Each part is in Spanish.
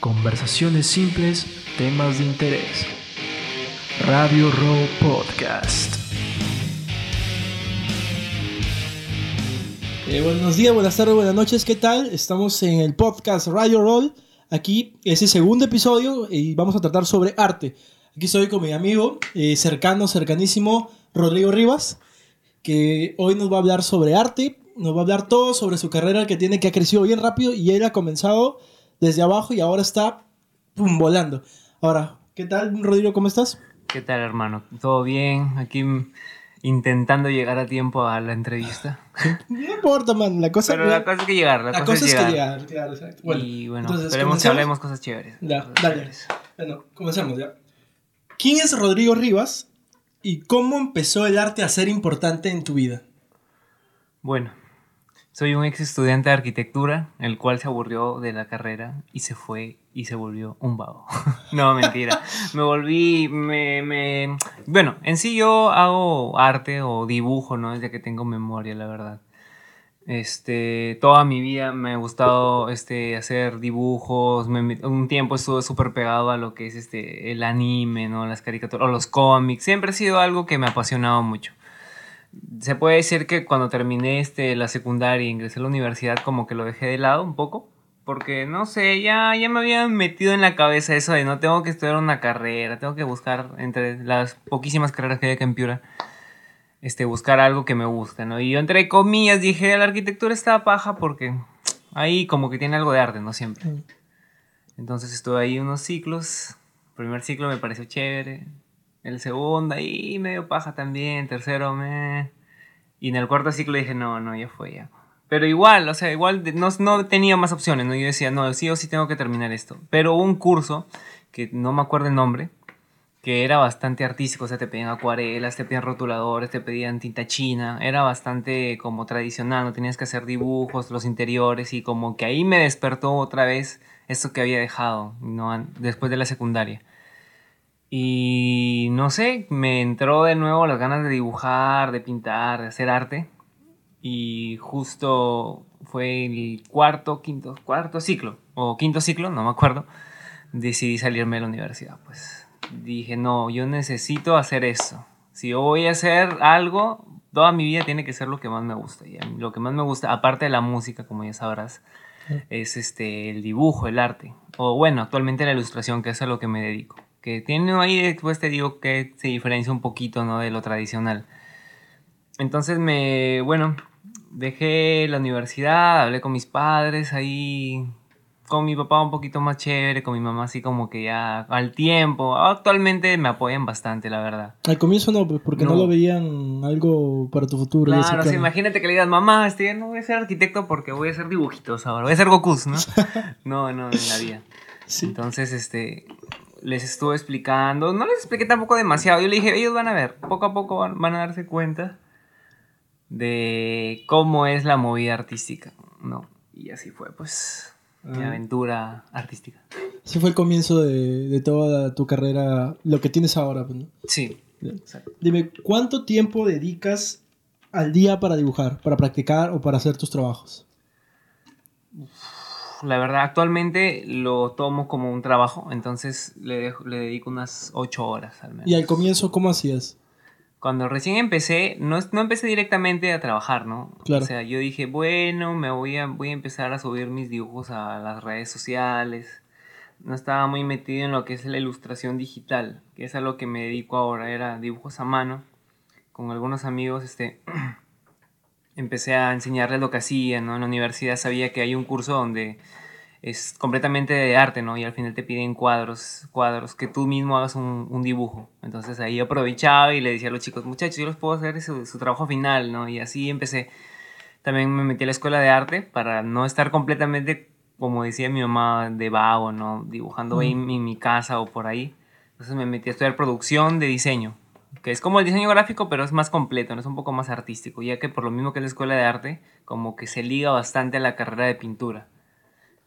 Conversaciones simples, temas de interés. Radio Row Podcast. Eh, buenos días, buenas tardes, buenas noches, ¿qué tal? Estamos en el podcast Radio Roll. Aquí es el segundo episodio y vamos a tratar sobre arte. Aquí estoy con mi amigo eh, cercano, cercanísimo, Rodrigo Rivas, que hoy nos va a hablar sobre arte, nos va a hablar todo sobre su carrera que tiene, que ha crecido bien rápido y él ha comenzado desde abajo y ahora está pum, volando. Ahora, ¿qué tal, Rodrigo? ¿Cómo estás? ¿Qué tal, hermano? ¿Todo bien? Aquí intentando llegar a tiempo a la entrevista. No importa, man, la cosa, Pero la cosa es que llegar, la, la cosa, es llegar. que llegar, claro, exacto. Bueno, y bueno, entonces, esperemos que ¿comencemos? hablemos cosas chéveres. Ya, cosas dale. chéveres. Bueno, comencemos ya. ¿Quién es Rodrigo Rivas y cómo empezó el arte a ser importante en tu vida? Bueno, soy un ex estudiante de arquitectura, el cual se aburrió de la carrera y se fue y se volvió un vago. no, mentira. Me volví, me, me... Bueno, en sí yo hago arte o dibujo, ¿no? Desde que tengo memoria, la verdad. Este, toda mi vida me ha gustado este, hacer dibujos. me un tiempo estuve súper pegado a lo que es este, el anime, ¿no? Las caricaturas o los cómics. Siempre ha sido algo que me ha apasionado mucho. Se puede decir que cuando terminé este, la secundaria y ingresé a la universidad, como que lo dejé de lado un poco. Porque no sé, ya, ya me había metido en la cabeza eso de no tengo que estudiar una carrera, tengo que buscar entre las poquísimas carreras que hay acá en Piura este, buscar algo que me guste, ¿no? Y yo entre comillas dije, la arquitectura está paja porque ahí como que tiene algo de arte, ¿no? Siempre. Mm. Entonces estuve ahí unos ciclos. Primer ciclo me pareció chévere. El segundo ahí medio paja también. Tercero me... Y en el cuarto ciclo dije, no, no, ya fue ya. Pero igual, o sea, igual no, no tenía más opciones, ¿no? Yo decía, no, sí o sí tengo que terminar esto. Pero hubo un curso, que no me acuerdo el nombre, que era bastante artístico, o sea, te pedían acuarelas, te pedían rotuladores, te pedían tinta china, era bastante como tradicional, no tenías que hacer dibujos, los interiores y como que ahí me despertó otra vez eso que había dejado, ¿no? Después de la secundaria. Y no sé, me entró de nuevo las ganas de dibujar, de pintar, de hacer arte. Y justo fue el cuarto, quinto, cuarto ciclo, o quinto ciclo, no me acuerdo, decidí salirme de la universidad. Pues dije, no, yo necesito hacer eso. Si yo voy a hacer algo, toda mi vida tiene que ser lo que más me gusta. Y lo que más me gusta, aparte de la música, como ya sabrás, es este, el dibujo, el arte. O bueno, actualmente la ilustración, que es a lo que me dedico. Que tiene ahí, después te digo que se diferencia un poquito ¿no? de lo tradicional. Entonces me, bueno, dejé la universidad, hablé con mis padres ahí, con mi papá un poquito más chévere, con mi mamá así como que ya al tiempo. Actualmente me apoyan bastante, la verdad. Al comienzo no, pues, porque no, No. lo veían algo para tu futuro. Claro, imagínate que le digas, mamá, este, no voy a ser arquitecto porque voy a hacer dibujitos ahora, voy a hacer Gokus, ¿no? no, no, en la vida. Sí. Entonces, este, les estuve explicando, no les expliqué tampoco demasiado, yo le dije, ellos van a ver, poco a poco van, van a darse cuenta de cómo es la movida artística, ¿no? Y así fue, pues, mi Ah. aventura artística. Ese fue el comienzo de, de toda tu carrera, lo que tienes ahora. pues, ¿no? Sí, exacto. Dime, ¿cuánto tiempo dedicas al día para dibujar, para practicar o para hacer tus trabajos? La verdad, actualmente lo tomo como un trabajo, entonces le, dejo- le dedico unas ocho horas al menos. Y al comienzo, ¿cómo hacías? Cuando recién empecé, no, no empecé directamente a trabajar, ¿no? Claro. O sea, yo dije, bueno, me voy a, voy a empezar a subir mis dibujos a las redes sociales. No estaba muy metido en lo que es la ilustración digital, que es a lo que me dedico ahora, era dibujos a mano. Con algunos amigos, este, empecé a enseñarles lo que hacía, ¿no? En la universidad sabía que hay un curso donde es completamente de arte, ¿no? Y al final te piden cuadros, cuadros, que tú mismo hagas un, un dibujo. Entonces ahí aprovechaba y le decía a los chicos, muchachos, yo les puedo hacer su, su trabajo final, ¿no? Y así empecé. También me metí a la escuela de arte para no estar completamente, como decía mi mamá, de vago, ¿no? Dibujando ahí en, en mi casa o por ahí. Entonces me metí a estudiar producción de diseño, que es como el diseño gráfico, pero es más completo, ¿no? es un poco más artístico, ya que por lo mismo que es la escuela de arte, como que se liga bastante a la carrera de pintura.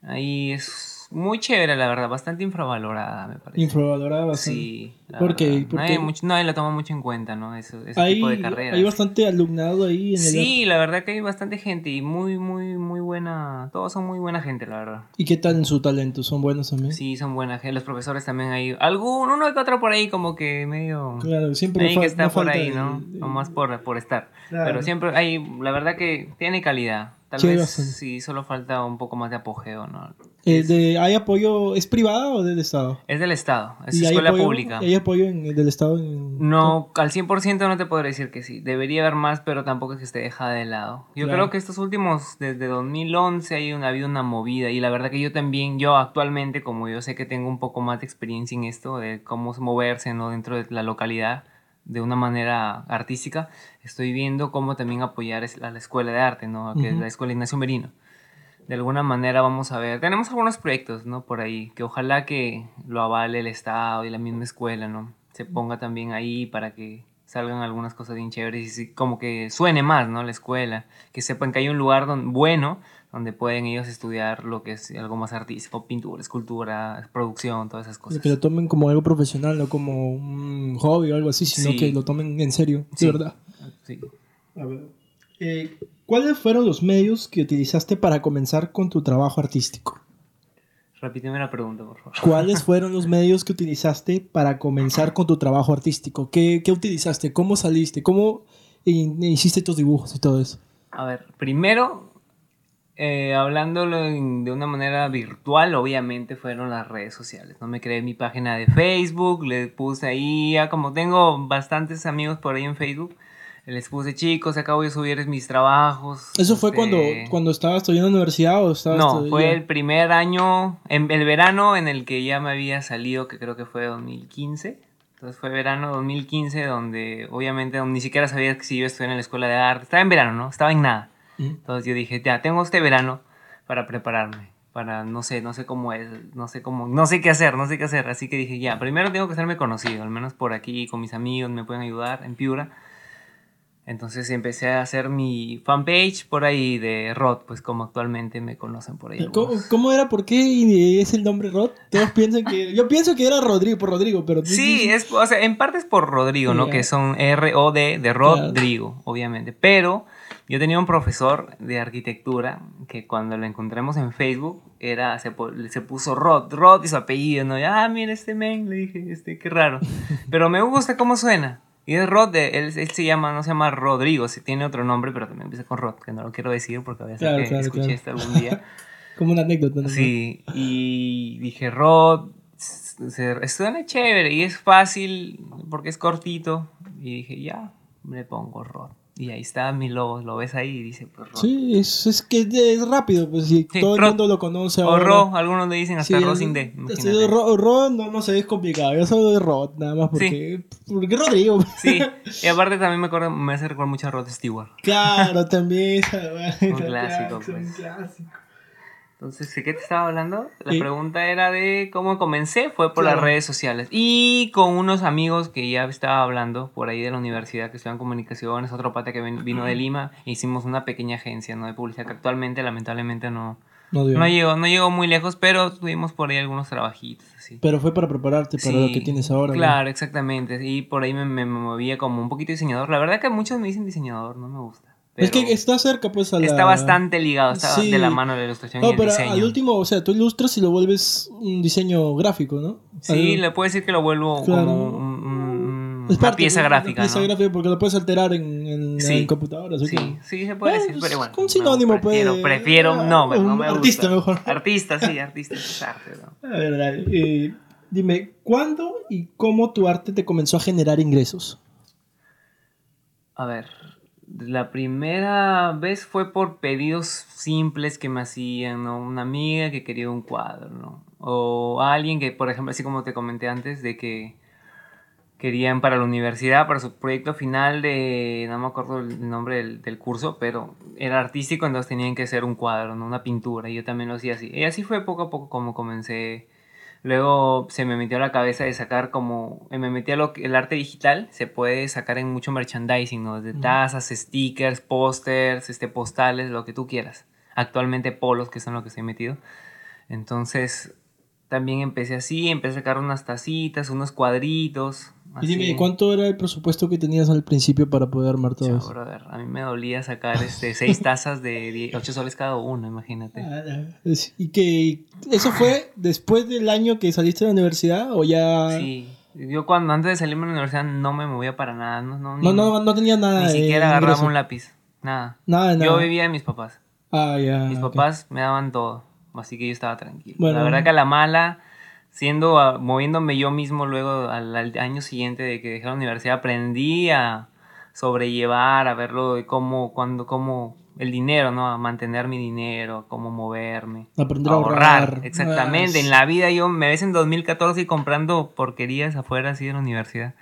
Ahí es muy chévere, la verdad, bastante infravalorada, me parece. Infravalorada bastante. Sí, la ¿Por qué? verdad. ¿Por nadie, mucho- nadie lo toma mucho en cuenta, ¿no? Eso, ese Hay, tipo de carreras. hay bastante alumnado ahí en el Sí, la verdad que hay bastante gente y muy, muy, muy buena. Todos son muy buena gente, la verdad. ¿Y qué tal en su talento? ¿Son buenos también? Sí, son buena gente. Los profesores también hay. Algún, uno que otro por ahí, como que medio. Claro, siempre fa- que está no por falta ahí, ¿no? el- Nomás por, por estar. Claro. Pero siempre hay. La verdad que tiene calidad. Tal Sí, hay vez bastante. sí, solo falta un poco más de apogeo, ¿no? Eh, de- ¿Hay apoyo? ¿Es privada o del Estado? Es del Estado, es ¿Y hay escuela apoyo, pública. ¿Hay apoyo en- del Estado? en- No, al 100% no te podré decir que sí. Debería haber más, pero tampoco es que esté dejada de lado. Yo Claro. creo que estos últimos, desde 2011, hay una, ha habido una movida. Y la verdad que yo también, yo actualmente, como yo sé que tengo un poco más de experiencia en esto, de cómo moverse ¿no? dentro de la localidad de una manera artística, estoy viendo cómo también apoyar a la escuela de arte, ¿no? que es la escuela Ignacio Merino. De alguna manera vamos a ver, tenemos algunos proyectos, ¿no? Por ahí, que ojalá que lo avale el Estado y la misma escuela, ¿no? Se ponga también ahí para que salgan algunas cosas bien chéveres y como que suene más, ¿no? La escuela, que sepan que hay un lugar don- bueno donde pueden ellos estudiar lo que es algo más artístico, pintura, escultura, producción, todas esas cosas. Que lo tomen como algo profesional, no como un hobby o algo así, sino Sí. que lo tomen en serio, Sí. de verdad. Sí. A ver. eh, ¿Cuáles fueron los medios que utilizaste para comenzar con tu trabajo artístico? Repíteme la pregunta, por favor. ¿Cuáles fueron los medios que utilizaste para comenzar con tu trabajo artístico? ¿Qué, qué utilizaste? ¿Cómo saliste? ¿Cómo hiciste tus dibujos y todo eso? A ver, primero, eh, hablándolo en- de una manera virtual, obviamente fueron las redes sociales. No me creé mi página de Facebook, le puse ahí, ya como tengo bastantes amigos por ahí en Facebook, les puse chicos, acabo de subir mis trabajos. ¿Eso fue este, cuando, cuando estabas estudiando en la universidad o estabas No, estu- fue el primer año, en el verano en el que ya me había salido, que creo que fue 2015. Entonces fue verano 2015 donde obviamente ni siquiera sabía que si iba a estudiar en la escuela de arte. Estaba en verano, ¿no? Estaba en nada. Ujú. Entonces yo dije, ya, tengo este verano para prepararme, para, no sé, no sé cómo es, no sé cómo, no sé qué hacer, no sé qué hacer. Así que dije, ya, primero tengo que hacerme conocido, al menos por aquí con mis amigos me pueden ayudar en Piura. Entonces empecé a hacer mi fanpage por ahí de Rod, pues como actualmente me conocen por ahí. ¿Cómo, era? ¿Por qué es el nombre Rod? Todos piensan que... Yo pienso que era Rodrigo, por Rodrigo, pero... Sí, es, o sea, en parte es por Rodrigo, ¿no? Que son R-O-D de Rodrigo, obviamente. Pero yo tenía un profesor de arquitectura que cuando lo encontramos en Facebook era, se puso Rod, Rod y su apellido, ¿no? Y, ah, mira este men, le dije, este, qué raro. Pero me gusta cómo suena. Y es Rod, él, él se llama, no se llama Rodrigo, sí tiene otro nombre, pero también empieza con Rod, que no lo quiero decir porque voy a Claro, que claro, escuché claro. esto algún día. Como una anécdota. ¿no? Sí, y dije, Rod, se- se- suena chévere y es fácil porque es cortito. Y dije, ya, le pongo Rod. Y ahí está mi logo, lo ves ahí y dice, pues Rod. Sí, es, es que es rápido, pues si Sí, todo el mundo lo conoce O ahora. Ro, algunos le dicen hasta Sí, Ro sin D. imagínate. Ro, Ro no, no sé, es complicado. Yo solo de Rod, nada más porque. Porque Rodrigo. Sí, y aparte también me, acuerdo, me hace recordar mucho a Rod Stewart. Claro, también. esa- Un clásico, Un pues. clásico. Entonces, ¿de qué te estaba hablando? La Sí. pregunta era de cómo comencé, fue por Claro. las redes sociales. Y con unos amigos que ya estaba hablando por ahí de la universidad que estudian comunicaciones, otro pata que vino de Lima, e hicimos una pequeña agencia ¿no? de publicidad que actualmente lamentablemente no, No, llegó, no llegó muy lejos, pero tuvimos por ahí algunos trabajitos así. Pero fue para prepararte para lo que tienes ahora. ¿no? Claro, exactamente. Y por ahí me, me movía como un poquito diseñador. La verdad que muchos me dicen diseñador, no me gusta. Es que está cerca, pues, a la. Está bastante ligado, está Sí. de la mano de la ilustración y No, el pero diseño. al último, o sea, tú ilustras y lo vuelves un diseño gráfico, ¿no? Sí, Al- le puedo decir que lo vuelvo Claro. como un- un- es una parte, pieza una gráfica, pieza ¿no? gráfica porque lo puedes alterar en, en, Sí. en computadoras. Sí, que- sí, se puede Eh, decir, pues, pero bueno. un sinónimo, no, prefiero, pues, Prefiero, no, un no me gusta. artista mejor. Artista, sí, artista, es arte, ¿no? A ver, dale, eh, dime, ¿cuándo y cómo tu arte te comenzó a generar ingresos? A ver, la primera vez fue por pedidos simples que me hacían, ¿no? Una amiga que quería un cuadro, ¿no? O alguien que, por ejemplo, así como te comenté antes, de que querían para la universidad, para su proyecto final de, no me acuerdo el nombre del, del curso, pero era artístico, entonces tenían que hacer un cuadro, ¿no? Una pintura, y yo también lo hacía así. Y así fue poco a poco como comencé. Luego se me metió a la cabeza de sacar como, eh, me metí a lo que- el arte digital, se puede sacar en mucho merchandising, ¿no? Desde tazas, stickers, pósters, este, postales, lo que tú quieras. Actualmente polos, que son lo que estoy metido. Entonces, también empecé así, empecé a sacar unas tacitas, unos cuadritos. Y dime, así. ¿cuánto era el presupuesto que tenías al principio para poder armar todo eso? a mí me dolía sacar este, seis tazas de 8 soles cada una, imagínate. Ah, es- ¿Y que eso fue después del año que saliste de la universidad o ya...? Sí, yo cuando antes de salirme de la universidad no me movía para nada, no, no, No, ni, no, no tenía nada ni siquiera agarraba ingreso. un lápiz, nada. Nada, nada. Yo vivía de mis papás. Ah, ya. Mis papás me daban todo, así que yo estaba tranquilo. Bueno. la verdad que a la mala, siendo, ah, moviéndome yo mismo luego al, al año siguiente de que dejé la universidad, aprendí a sobrellevar, a verlo de cómo, cuando, cómo el dinero, ¿no? A mantener mi dinero, cómo moverme. Aprender a ahorrar. exactamente. Ah, En la vida yo me ves en 2014 y comprando porquerías afuera así de la universidad.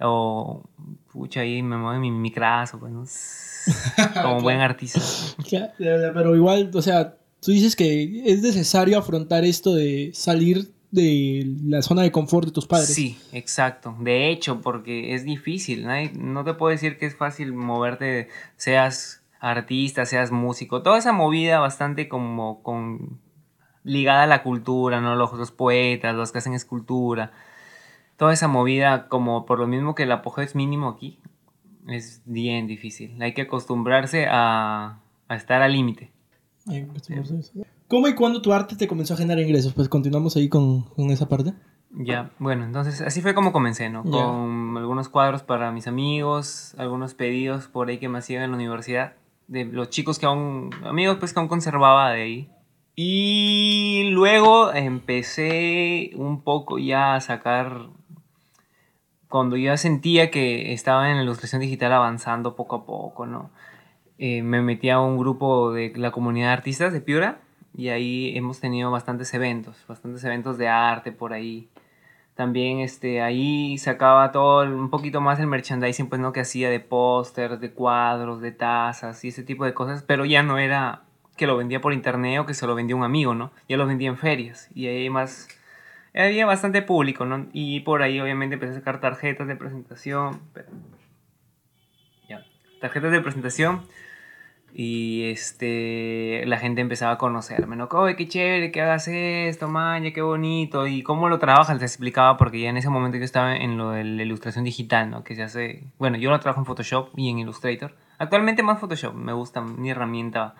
O, pucha, ahí me mueve mi micrazo, pues, ¿no? Como buen artista. Pero igual, o sea, tú dices que es necesario afrontar esto de salir de la zona de confort de tus padres. Sí, exacto. De hecho, porque es difícil. no te puedo decir que es fácil moverte, seas artista, seas músico. Toda esa movida bastante como con ligada a la cultura, ¿no? Los, poetas, los que hacen escultura. Toda esa movida, como por lo mismo que el apogeo es mínimo aquí, es bien difícil. Hay que acostumbrarse a estar al límite. ¿Cómo y cuándo tu arte te comenzó a generar ingresos? Pues continuamos ahí con, con esa parte. Ya, bueno, entonces así fue como comencé, ¿no? Con algunos cuadros para mis amigos, algunos pedidos por ahí que me hacían en la universidad, de los chicos que aún, amigos pues que aún conservaba de ahí. Y luego empecé un poco ya a sacar, cuando ya sentía que estaba en la ilustración digital avanzando poco a poco, ¿no? Eh, me metí a un grupo de la comunidad de artistas de Piura y ahí hemos tenido bastantes eventos, bastantes eventos de arte por ahí. También este, ahí sacaba todo un poquito más el merchandising pues, ¿no? que hacía de pósters, de cuadros, de tazas y ese tipo de cosas, pero ya no era que lo vendía por internet o que se lo vendía un amigo, ¿no? Ya lo vendía en ferias y ahí más... Había bastante público, ¿no? Y por ahí obviamente empecé a sacar tarjetas de presentación. Ya. Tarjetas de presentación y este, la gente empezaba a conocerme, ¿no? Oye, qué chévere que hagas esto, maña, qué bonito. Y cómo lo trabajas, les explicaba, porque ya en ese momento yo estaba en lo de la ilustración digital, ¿no? Que se hace. Bueno, yo lo trabajo en Photoshop y en Illustrator. Actualmente más Photoshop, me gusta mi herramienta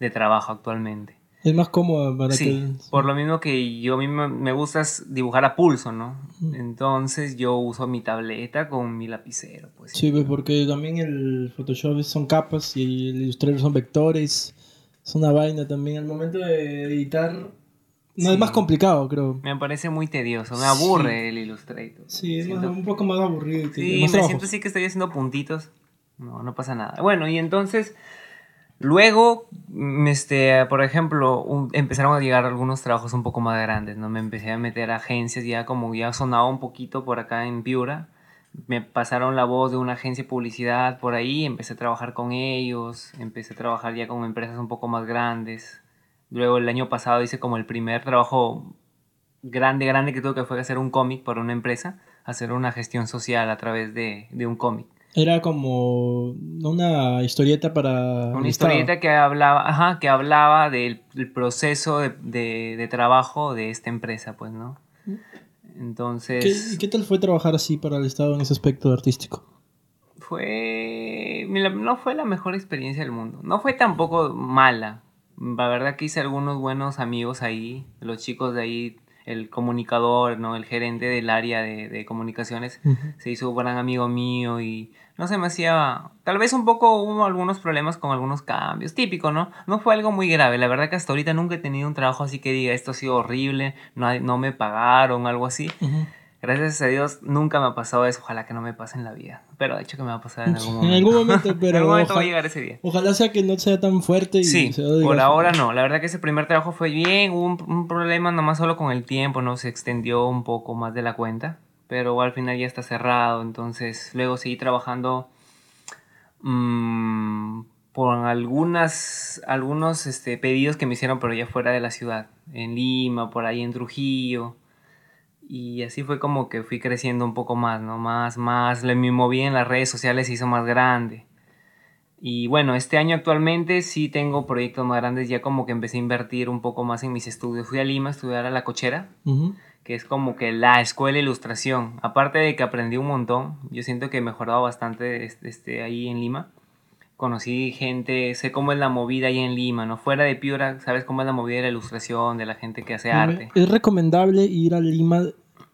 de trabajo actualmente. Es más cómodo para Sí, que... por lo mismo que yo a mí me, gusta dibujar a pulso, ¿no? Entonces yo uso mi tableta con mi lapicero, pues. Sí, pues, porque también el Photoshop son capas y el Illustrator son vectores. Es una vaina también. Al momento de editar... No Sí. es más complicado, creo. Me parece muy tedioso, me aburre el Illustrator. Sí, es Siento- un poco más aburrido. Sí, más me siento así que estoy haciendo puntitos. No, no pasa nada. Bueno, y entonces, luego, mm, este, por ejemplo, empezaron a llegar algunos trabajos un poco más grandes, ¿no? Me empecé a meter a agencias, ya como ya sonaba un poquito por acá en Piura. Me pasaron la voz de una agencia de publicidad por ahí, empecé a trabajar con ellos, empecé a trabajar ya con empresas un poco más grandes. Luego el año pasado hice como el primer trabajo grande, grande que tuve que fue hacer un cómic para una empresa, hacer una gestión social a través de, de un cómic. Era como una historieta para... Una historieta Estado. que hablaba, ajá, que hablaba del, del proceso de, de- de trabajo de esta empresa, pues, ¿no? ¿Qué, Entonces, y ¿Qué tal fue trabajar así para el Estado en ese aspecto artístico? fue, no fue la mejor experiencia del mundo. No fue tampoco mala. La verdad que hice algunos buenos amigos ahí, los chicos de ahí, el comunicador, ¿no? El gerente del área de, de comunicaciones se hizo un gran amigo mío y no se me hacía, tal vez un poco hubo algunos problemas con algunos cambios, típico, ¿no? No fue algo muy grave, la verdad que hasta ahorita nunca he tenido un trabajo así que diga esto ha sido horrible, no, hay- no me pagaron, algo así. Gracias a Dios nunca me ha pasado eso, ojalá que no me pase en la vida, pero de hecho que me va a pasar en algún En momento. algún momento, en pero algún momento va a ojalá, llegar ese día. ojalá sea que no sea tan fuerte y Sí, se diga- por ahora no. La verdad que ese primer trabajo fue bien. Hubo un, un problema nomás solo con el tiempo, ¿no? Se extendió un poco más de la cuenta. Pero al final ya está cerrado. Entonces luego seguí trabajando mm, por algunas, algunos este, pedidos que me hicieron, pero ya fuera de la ciudad. En Lima, por ahí en Trujillo. Y así fue como que fui creciendo un poco más, ¿no? Más, más. Le- movida en las redes sociales se hizo más grande. Y bueno, este año actualmente sí tengo proyectos más grandes, ya como que empecé a invertir un poco más en mis estudios. Fui a Lima a estudiar a La Cochera, que es como que la escuela de ilustración. Aparte de que aprendí un montón, yo siento que he mejorado bastante este, este, ahí en Lima. Conocí gente, sé cómo es la movida ahí en Lima, ¿no? Fuera de Piura, sabes cómo es la movida de la ilustración, de la gente que hace arte. ¿Es recomendable ir a Lima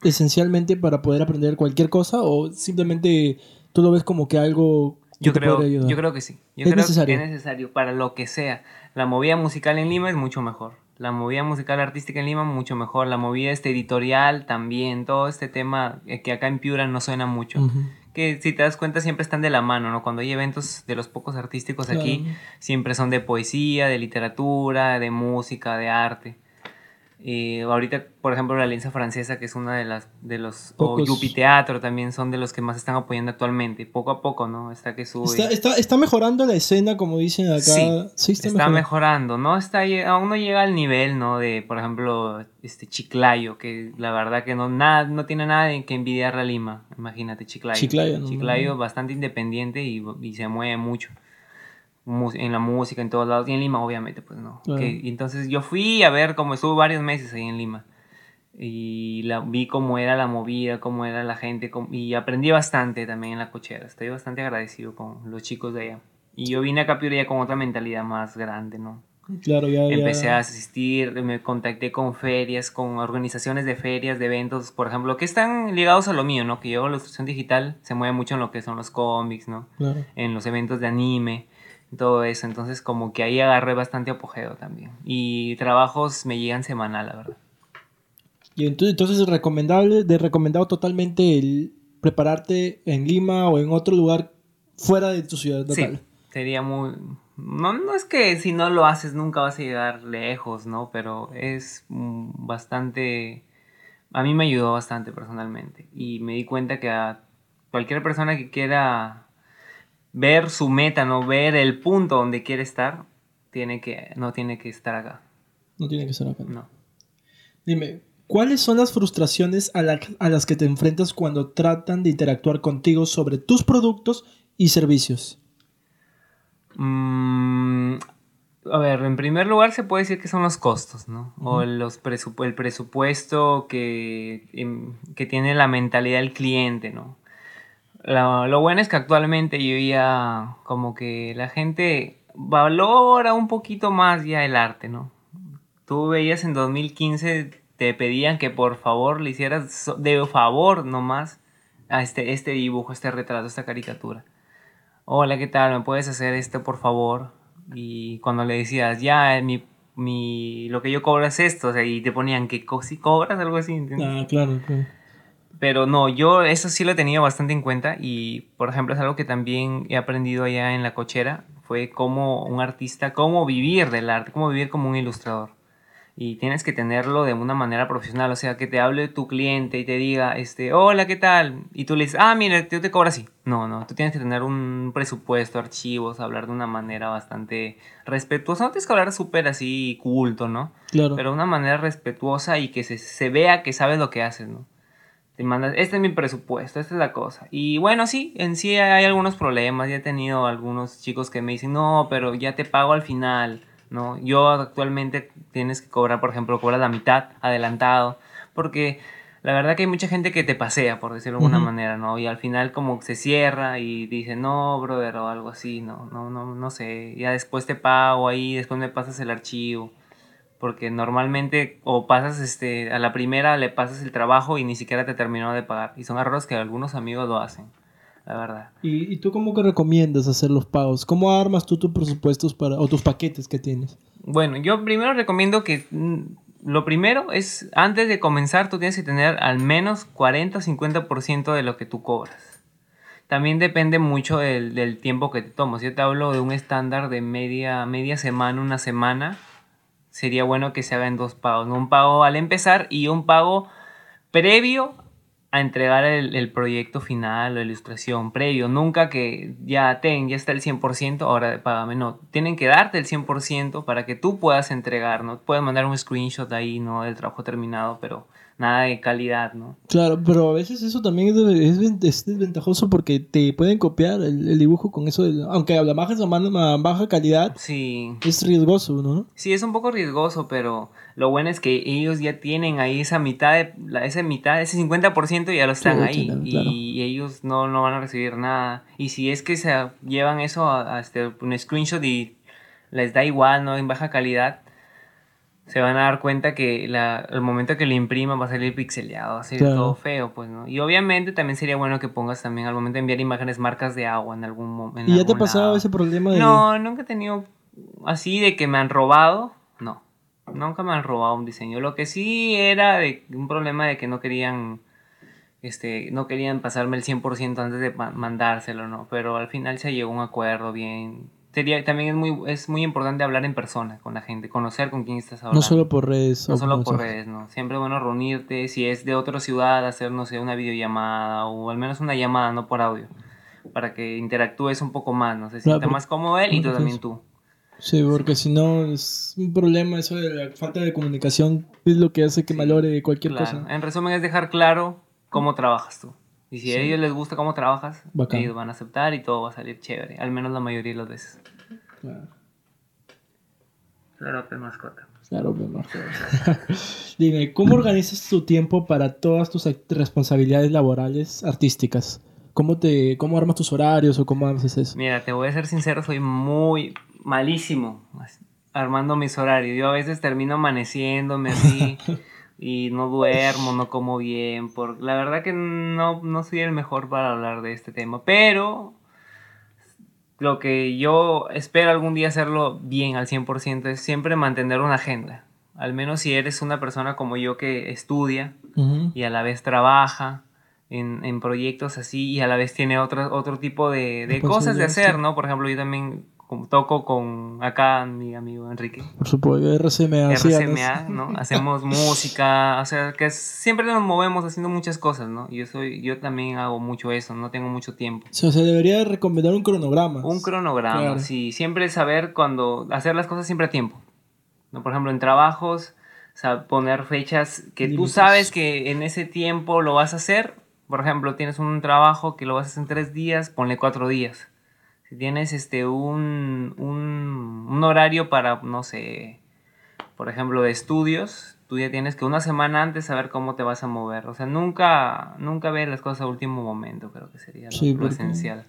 esencialmente para poder aprender cualquier cosa o simplemente tú lo ves como que algo que Yo creo, yo creo que sí. Yo Es creo necesario. que es necesario para lo que sea. La movida musical en Lima es mucho mejor. La movida musical artística en Lima mucho mejor. La movida este editorial también. Todo este tema que acá en Piura no suena mucho. Que si te das cuenta siempre están de la mano, ¿no? Cuando hay eventos de los pocos artísticos aquí, siempre son de poesía, de literatura, de música, de arte. Eh, ahorita, por ejemplo, la Alianza Francesa, que es una de las de los o Pocos. Yupi Teatro también son de los que más están apoyando actualmente, poco a poco, ¿no? Está que sube. Está, está, está mejorando la escena, como dicen acá. Sí, está, está, mejorando. mejorando, ¿no? Está, aún no llega al nivel, ¿no? De, por ejemplo, este Chiclayo, que la verdad que no, nada, no tiene nada que envidiar a Lima. Imagínate, Chiclayo. Chiclayo, ¿no? Chiclayo bastante independiente y, y se mueve mucho. En la música, en todos lados. Y en Lima, obviamente, pues no. Claro. Que- y entonces yo fui a ver, como estuve varios meses ahí en Lima. Y la, vi cómo era la movida, cómo era la gente. cómo- y aprendí bastante también en la cochera. Estoy bastante agradecido con los chicos de allá. Y yo vine a Piura ya con otra mentalidad más grande, ¿no? Claro, ya, ya- Empecé a asistir, me contacté con ferias, con organizaciones de ferias, de eventos, por ejemplo, que están ligados a lo mío, ¿no? Que yo, la ilustración digital, se mueve mucho en lo que son los cómics, ¿no? claro. En los eventos de anime, todo eso. Entonces, como que ahí agarré bastante apogeo también. Y trabajos me llegan semanal, la verdad. Y entonces, entonces es recomendable, de recomendado totalmente el prepararte en Lima o en otro lugar fuera de tu ciudad natal. Sí, sería muy... No, no es que si no lo haces nunca vas a llegar lejos, ¿no? Pero es mm, bastante... A mí me ayudó bastante personalmente. Y me di cuenta que a cualquier persona que quiera ver su meta, ¿no? Ver el punto donde quiere estar, tiene que, no tiene que estar acá. No tiene que ser acá. No. Dime, ¿cuáles son las frustraciones a, la- a las que te enfrentas cuando tratan de interactuar contigo sobre tus productos y servicios? Mm, a ver, en primer lugar se puede decir que son los costos, ¿no? O los presupu- el presupuesto que, em, que tiene la mentalidad del cliente, ¿no? Lo bueno es que actualmente yo ya como que la gente valora un poquito más ya el arte, ¿no? Tú veías en 2015, te pedían que por favor le hicieras de favor nomás a este, este dibujo, este retrato, esta caricatura. Hola, ¿qué tal? ¿Me puedes hacer esto, por favor? Y cuando le decías, ya, mi, mi, lo que yo cobro es esto, o sea, y te ponían que co- si cobras algo así, ¿entiendes? Ah, claro, claro. Pero no, yo eso sí lo he tenido bastante en cuenta y, por ejemplo, es algo que también he aprendido allá en la cochera, fue cómo un artista, cómo vivir del arte, cómo vivir como un ilustrador. Y tienes que tenerlo de una manera profesional, o sea, que te hable tu cliente y te diga, este, hola, ¿qué tal? Y tú le dices, ah, mira, yo te cobro así. No, no, tú tienes que tener un presupuesto, archivos, hablar de una manera bastante respetuosa. No tienes que hablar súper así culto, ¿no? Claro. pero de una manera respetuosa y que se, se vea que sabes lo que haces, ¿no? Te mandas, este es mi presupuesto, esta es la cosa. Y bueno, sí, en sí hay algunos problemas. Ya he tenido algunos chicos que me dicen, no, pero ya te pago al final, ¿no? Yo actualmente tienes que cobrar, por ejemplo, cobras la mitad adelantado, porque la verdad que hay mucha gente que te pasea, por decirlo de alguna manera, ¿no? Y al final como se cierra y dice, no, brother, o algo así, no, no, no, no sé. Ya después te pago ahí, después me pasas el archivo porque normalmente o pasas este a la primera le pasas el trabajo y ni siquiera te terminó de pagar y son errores que algunos amigos lo hacen la verdad ¿Y, y tú cómo que recomiendas hacer los pagos? ¿Cómo armas tú tus presupuestos para, o tus paquetes que tienes? bueno yo primero recomiendo que mm, lo primero es antes de comenzar tú tienes que tener al menos 40 o 50% de lo que tú cobras también depende mucho del, del tiempo que te tomas yo te hablo de un estándar de media media semana una semana sería bueno que se haga en dos pagos un pago al empezar y un pago previo a entregar el, proyecto final o ilustración previo. Nunca que ya ten, ya está el 100%, ahora págame. No, tienen que darte el 100% para que tú puedas entregar, ¿no? Puedes mandar un screenshot ahí, ¿no? Del trabajo terminado, pero nada de calidad, ¿no? Claro, pero a veces eso también es, de- es ven- es desventajoso porque te pueden copiar el, el dibujo con eso, del- aunque la baja, a baja calidad, Sí. es riesgoso, ¿no? Sí, es un poco riesgoso, pero lo bueno es que ellos ya tienen ahí esa mitad, de, la, esa mitad, ese 50% ya lo están ahí. claro. Y ellos no, no van a recibir nada. Y si es que se llevan eso a, a este, un screenshot y les da igual, ¿no? En baja calidad, se van a dar cuenta que la, el momento que lo impriman va a salir pixeleado, va a salir Claro. todo feo, pues, ¿no? Y obviamente también sería bueno que pongas también al momento de enviar imágenes marcas de agua en algún momento. ¿Y ya te ha pasado ese problema de... No, nunca he tenido así de que me han robado. No, nunca me han robado un diseño. Lo que sí era de un problema de que no querían, este, no querían pasarme el 100% antes de ma- mandárselo, ¿no? Pero al final se llegó a un acuerdo bien. Sería, también es muy, es muy importante hablar en persona con la gente, conocer con quién estás hablando. No solo por redes. No solo por redes, ¿no? Siempre es bueno reunirte, si es de otra ciudad, hacer, no sé, una videollamada o al menos una llamada, no por audio, para que interactúes un poco más, ¿no? Se sienta más cómodo él y tú también tú. Sí, porque si no es un problema eso de la falta de comunicación, es lo que hace que malore cualquier Claro. cosa. En resumen es dejar claro cómo trabajas tú. Y si a ellos les gusta cómo trabajas, Bacán. ellos van a aceptar y todo va a salir chévere, al menos la mayoría de las veces. Claro. Claro, pues mascota. Claro, mi amor. Dime, ¿cómo organizas tu tiempo para todas tus responsabilidades laborales artísticas? ¿Cómo, te, ¿Cómo armas tus horarios o cómo haces eso? Mira, te voy a ser sincero, soy muy malísimo armando mis horarios. Yo a veces termino amaneciéndome así y no duermo, no como bien. Por... La verdad que no, no soy el mejor para hablar de este tema, pero lo que yo espero algún día hacerlo bien al 100% es siempre mantener una agenda. Al menos si eres una persona como yo que estudia, y a la vez trabaja en, en proyectos así y a la vez tiene otro, otro tipo de, de cosas de hacer. ¿no? Por ejemplo, yo también como toco con acá mi amigo Enrique. Por supuesto, RCMA. RCMA, ¿no? Hacemos música, o sea, que siempre nos movemos haciendo muchas cosas, ¿no? Yo soy, yo también hago mucho eso, no tengo mucho tiempo. O sea, debería recomendar un cronograma. Un cronograma, Claro. sí, siempre saber cuando hacer las cosas siempre a tiempo. ¿no? Por ejemplo, en trabajos, o sea, poner fechas que tú sabes que en ese tiempo lo vas a hacer. Por ejemplo, tienes un trabajo que lo vas a hacer en tres días, ponle cuatro días. Si tienes este un, un, un horario para, no sé, por ejemplo, de estudios, tú ya tienes que una semana antes saber cómo te vas a mover. O sea, nunca, nunca ver las cosas a último momento, creo que sería lo, Sí, lo esencial.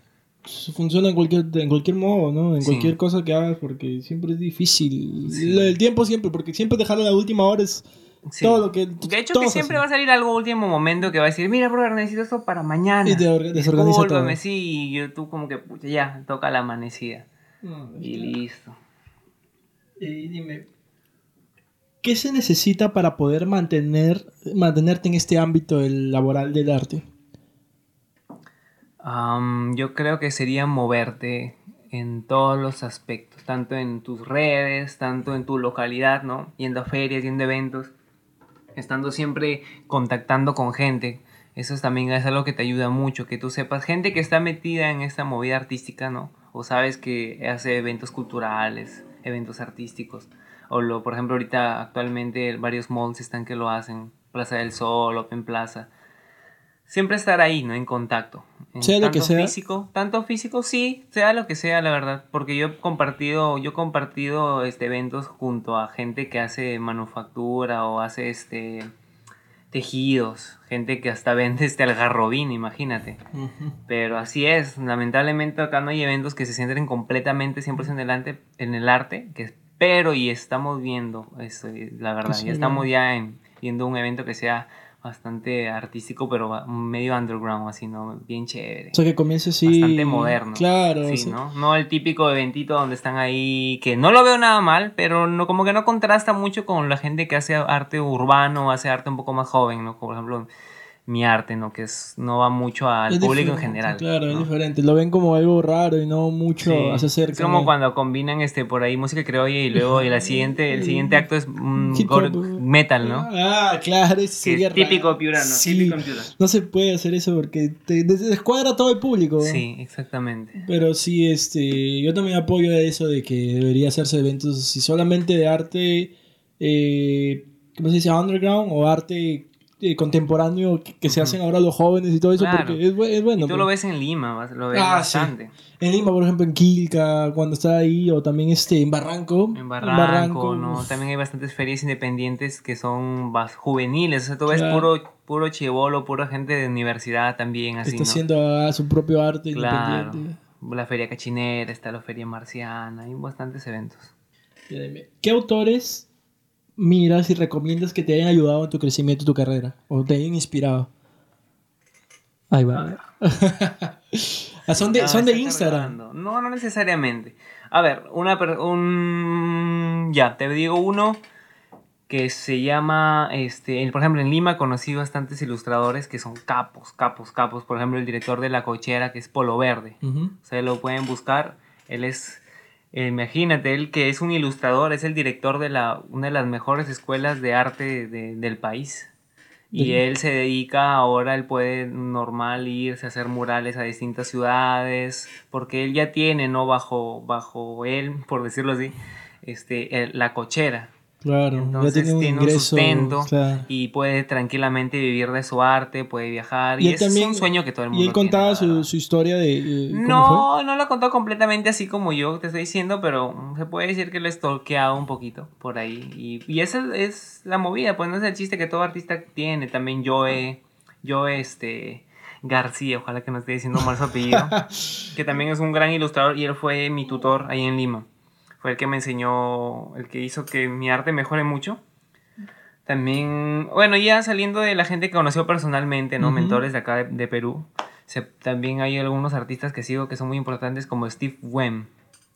Funciona en cualquier, en cualquier modo, ¿no? En Sí. cualquier cosa que hagas, porque siempre es difícil. Sí. Del tiempo siempre, porque siempre dejarlo a la última hora es Sí. todo lo que. De hecho, que siempre va a salir algo último momento que va a decir, mira, brother, necesito esto para mañana. Y te orga- desorganiza todo. sí, y yo tú como que, pucha, ya, toca la amanecida. No, Y listo. Y dime, ¿qué se necesita para poder mantener, mantenerte en este ámbito del laboral del arte? Yo creo que sería moverte en todos los aspectos, tanto en tus redes, tanto en tu localidad, ¿no? Yendo a ferias, yendo a eventos, estando siempre contactando con gente. Eso es también es algo que te ayuda mucho, que tú sepas, gente que está metida en esta movida artística, ¿no? O sabes que hace eventos culturales, eventos artísticos. O lo, por ejemplo, ahorita actualmente varios malls están que lo hacen, Plaza del Sol, Open Plaza. Siempre estar ahí, ¿no? En contacto. En Sea lo tanto que sea. físico, tanto físico, sí, sea lo que sea, la verdad. Porque yo he compartido, yo he compartido este, eventos junto a gente que hace manufactura o hace este tejidos, gente que hasta vende este algarrobín, imagínate. Pero así es, lamentablemente acá no hay eventos que se centren completamente 100% en el, arte, en el arte, que espero y estamos viendo, eso, la verdad, sí, ya estamos ¿no? ya en, viendo un evento que sea bastante artístico, pero medio underground, así, ¿no? Bien chévere. O sea, que comience así. Bastante moderno. Claro. Sí, sea, ¿no? No el típico eventito donde están ahí, que no lo veo nada mal, pero no, como que no contrasta mucho con la gente que hace arte urbano, hace arte un poco más joven, ¿no? Como, por ejemplo, mi arte, ¿no? Que es, no va mucho al público en general. Claro, es diferente. Lo ven como algo raro y no mucho Sí. se. Es como cuando combinan este por ahí música criolla y luego y la siguiente, el siguiente acto es Hip gore- metal, ¿no? Ah, claro, Que es típico piurano, Sí. típico en. No se puede hacer eso porque te des- descuadra todo el público. Sí, exactamente. Pero sí, este, yo también apoyo eso de que debería hacerse eventos si solamente de arte, eh, ¿cómo se dice? Underground o arte eh, contemporáneo que, que se hacen ahora los jóvenes y todo eso, Claro. porque es, bu- es bueno. y tú lo ves en Lima, lo ves Ah, sí. bastante. En Lima, por ejemplo, en Quilca, cuando está ahí, o también este, en Barranco. En Barranco, ¿no? También hay bastantes ferias independientes que son bas- juveniles. O sea, tú ves Claro. puro, puro chivolo, pura gente de universidad también, así, está ¿no? haciendo ah, su propio arte Claro. independiente. La feria cachinera, está la feria marciana, hay bastantes eventos. ¿Qué autores miras y recomiendas que te hayan ayudado en tu crecimiento, tu carrera? O te hayan inspirado. Ahí va. Ah, son de, son de Instagram. cargando. No, no necesariamente. A ver, una un ya, te digo uno que se llama este, por ejemplo, en Lima conocí bastantes ilustradores que son capos, capos, capos, por ejemplo, el director de La Cochera que es Polo Verde. Ujú. O sea, lo pueden buscar. Él es, imagínate, él que es un ilustrador, es el director de la, una de las mejores escuelas de arte de- del país. Y él se dedica ahora, él puede normal irse a hacer murales a distintas ciudades, porque él ya tiene, ¿no? Bajo, bajo él, por decirlo así, este, el- la cochera. Claro, Entonces ya tiene un ingreso. sustento claro. y puede tranquilamente vivir de su arte, puede viajar. Y Y, él es también- un sueño que todo el mundo Y él contaba tiene, la su, su historia de. eh, ¿cómo fue? No, no lo ha contado completamente así como yo te estoy diciendo, pero se puede decir que lo he stalkeado un poquito por ahí. Y, y esa es la movida, pues no es el chiste que todo artista tiene. También Joe, Joe este, García, ojalá que no esté diciendo mal su apellido, que también es un gran ilustrador y él fue mi tutor ahí en Lima. Fue el que me enseñó, el que hizo que mi arte mejore mucho. También, bueno, ya saliendo de la gente que conoció personalmente, ¿no? Ujú. Mentores de acá de, de Perú. Se- también hay algunos artistas que sigo que son muy importantes como Steve Wen.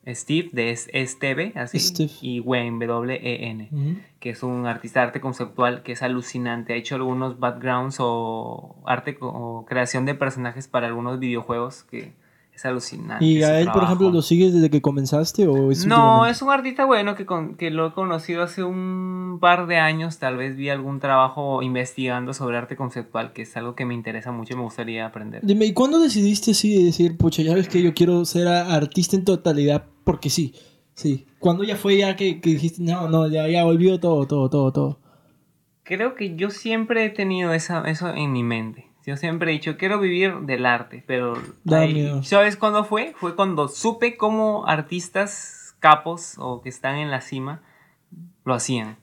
Steve de Esteve, así. Steve. Y Wen, W-E-N. Ujú. Que es un artista de arte conceptual que es alucinante. Ha hecho algunos backgrounds o arte o creación de personajes para algunos videojuegos que es alucinante. ¿Y a él, por ejemplo, lo sigues desde que comenzaste o es No, es un artista bueno que, con- que lo he conocido hace un par de años. Tal vez vi algún trabajo investigando sobre arte conceptual, que es algo que me interesa mucho y me gustaría aprender. Dime, ¿y cuándo decidiste así de decir, pucha, ya ves que yo quiero ser artista en totalidad? Porque sí, sí. ¿Cuándo ya fue ya que, que dijiste, no, no, ya, ya volvió todo, todo, todo, todo? Creo que yo siempre he tenido esa, eso en mi mente. Yo siempre he dicho, quiero vivir del arte, pero... Ahí-. ¿Sabes cuándo fue? Fue cuando supe cómo artistas capos o que están en la cima lo hacían.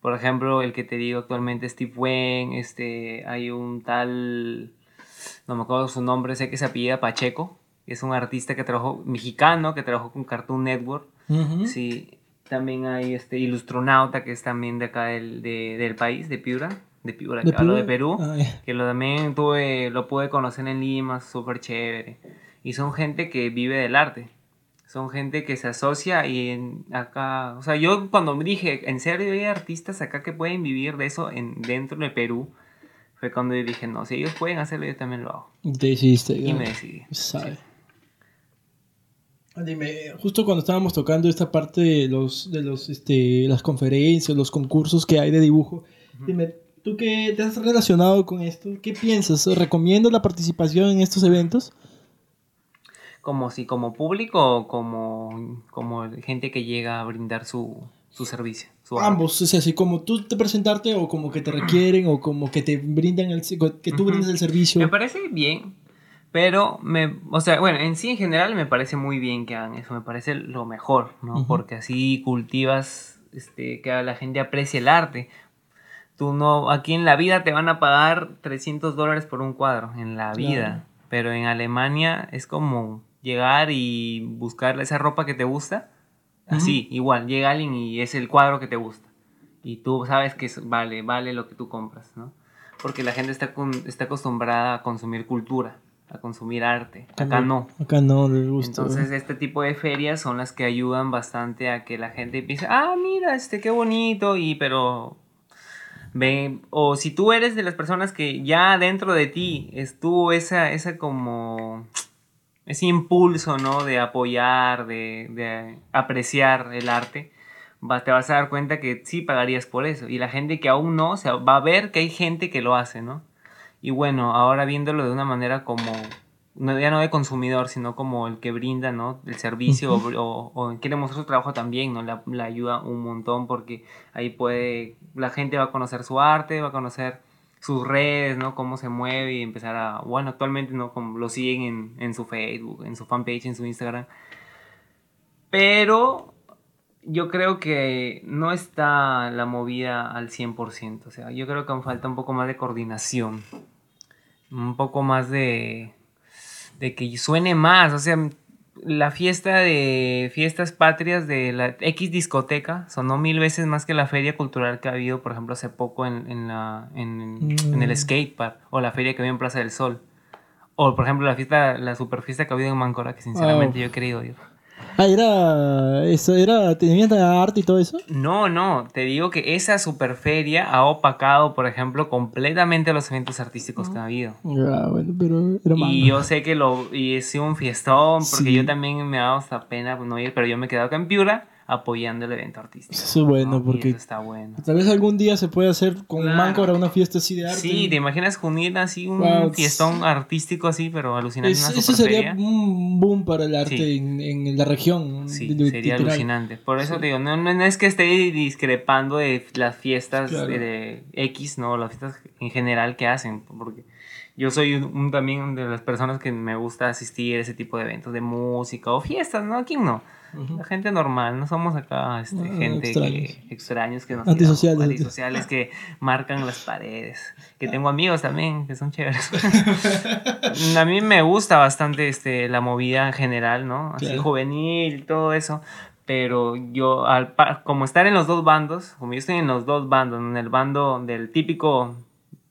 Por ejemplo, el que te digo actualmente, Steve Wen, este, hay un tal, no me acuerdo su nombre, sé que se apellida Pacheco, que es un artista que trabajó, mexicano, que trabajó con Cartoon Network. Ujú. Sí, también hay este Ilustronauta, que es también de acá del, de- del país, de Piura, de Piura, que hablo de Perú, Ah, ya. que lo también tuve, lo pude conocer en Lima, súper chévere. Y son gente que vive del arte. Son gente que se asocia y en- acá, o sea, yo cuando me dije, en serio hay artistas acá que pueden vivir de eso en, dentro de Perú, fue cuando yo dije, no, si ellos pueden hacerlo, yo también lo hago. Decidiste. Y me decidí. Sabe. Dime, justo cuando estábamos tocando esta parte de los, de los, este, las conferencias, los concursos que hay de dibujo, dime, ¿tú qué te has relacionado con esto? ¿Qué piensas? ¿Recomiendas la participación en estos eventos? como si como público o como, como gente que llega a brindar su, su servicio. su arte. Ambos, o sea, así como tú te presentarte o como que te requieren o como que te brindan el, que tú brindas el servicio. Me parece bien, pero me, o sea, bueno, en sí en general me parece muy bien que hagan eso, me parece lo mejor, ¿no? Porque así cultivas este, que la gente aprecie el arte. Tú no, aquí en la vida te van a pagar 300 dólares por un cuadro, en la Claro. vida. Pero en Alemania es como llegar y buscar esa ropa que te gusta. Así, igual, llega alguien y es el cuadro que te gusta. Y tú sabes que vale, vale lo que tú compras, ¿no? Porque la gente está, con- está acostumbrada a consumir cultura, a consumir arte. Acá no. Acá no, les gusta. Entonces este tipo de ferias son las que ayudan bastante a que la gente empiece, ah, mira, este, qué bonito, y pero O si tú eres de las personas que ya dentro de ti estuvo esa, esa como ese impulso, ¿no? De apoyar, de, de apreciar el arte, te vas a dar cuenta que sí pagarías por eso. Y la gente que aún no, o sea, va a ver que hay gente que lo hace, ¿no? Y bueno, ahora viéndolo de una manera como, no, ya no de consumidor, sino como el que brinda, ¿no? El servicio o, o, o quiere mostrar su trabajo también, ¿no? La, la ayuda un montón porque ahí puede, la gente va a conocer su arte, va a conocer sus redes, ¿no? Cómo se mueve y empezar a, bueno, actualmente, ¿no? Como lo siguen en, en su Facebook, en su fanpage, en su Instagram. Pero yo creo que no está la movida al 100%, o sea, yo creo que aún falta un poco más de coordinación, un poco más de, de que suene más, o sea, la fiesta de fiestas patrias de la X discoteca sonó mil veces más que la feria cultural que ha habido, por ejemplo, hace poco en, en, la, en, en el skatepark o la feria que había en Plaza del Sol. O, por ejemplo, la fiesta, la super fiesta que ha habido en Mancora, que sinceramente Oh. yo he querido ir. Ah, era. Eso, era. ¿Tenían arte y todo eso? No, no, te digo que esa super feria ha opacado, por ejemplo, completamente los eventos artísticos que ha habido. Ya, bueno, pero era malo. Y yo sé que lo y es un fiestón, porque Sí. yo también me ha dado hasta pena no ir, pero yo me he quedado acá en Piura apoyando el evento artístico. Eso es bueno, ¿no? Porque eso está bueno. tal vez algún día se puede hacer con Claro. Mancora una fiesta así de arte. Sí, ¿te imaginas unir así un Wow. fiestón artístico así, pero alucinante? Es- eso sería un boom para el arte Sí. en, en la región. Sí, li- sería literal. alucinante. Por eso te digo, no, no, no es que esté discrepando de las fiestas Claro. de, de X, no, las fiestas en general que hacen, porque yo soy un, también de las personas que me gusta asistir a ese tipo de eventos de música o fiestas, ¿no? ¿Quién no? La gente normal, no somos acá este, Ah, gente extraños. que, extraños que nos Antisociales. tiramos, antisociales que marcan las paredes. Que tengo amigos también que son chéveres. a mí me gusta bastante este, la movida en general, ¿no? Así Claro. juvenil todo eso. Pero yo, al como estar en los dos bandos, como yo estoy en los dos bandos, en el bando del típico,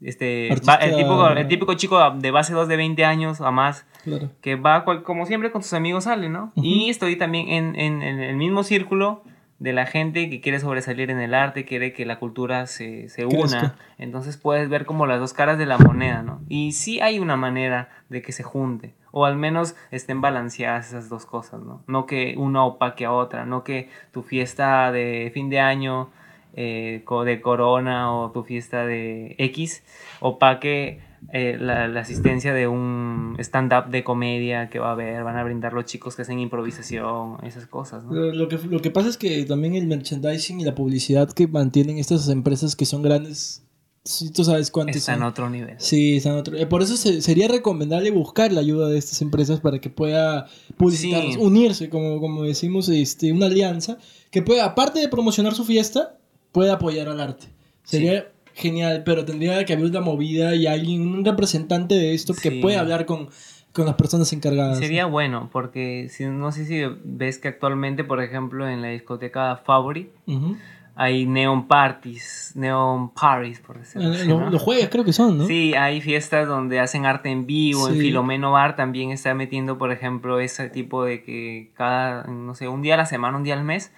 este, ba- el, típico, el típico chico de base 2 de 20 años a más, Claro. que va cual- como siempre con sus amigos sale, ¿no? Ujú. Y estoy también en, en- en el mismo círculo de la gente que quiere sobresalir en el arte, quiere que la cultura se, se una. Entonces puedes ver como las dos caras de la moneda, ¿no? Y sí hay una manera de que se junte, o al menos estén balanceadas esas dos cosas, ¿no? No que una opaque a otra, no que tu fiesta de fin de año eh, de Corona o tu fiesta de X opaque eh, la, la asistencia de un stand-up de comedia que va a haber, van a brindar los chicos que hacen improvisación, esas cosas, ¿no? Lo, lo que, lo que pasa es que también el merchandising y la publicidad que mantienen estas empresas que son grandes, sí, tú sabes cuántos Está en otro nivel. Sí, están en otro. eh, Por eso se- sería recomendable buscar la ayuda de estas empresas para que pueda publicitar, Sí. unirse, como, como decimos, este, una alianza que pueda, aparte de promocionar su fiesta, pueda apoyar al arte. Sería genial, pero tendría que haber una movida y alguien, un representante de esto que pueda hablar con, con las personas encargadas. Sería bueno, porque si, no sé si ves que actualmente, por ejemplo, en la discoteca Favorite Ujú. hay neon parties, neon parties, por decirlo Eh, así. Los jueves creo que son, ¿no? Sí, hay fiestas donde hacen arte en vivo. En. Filomeno Bar también está metiendo, por ejemplo, ese tipo de que cada, no sé, un día a la semana, un día al mes,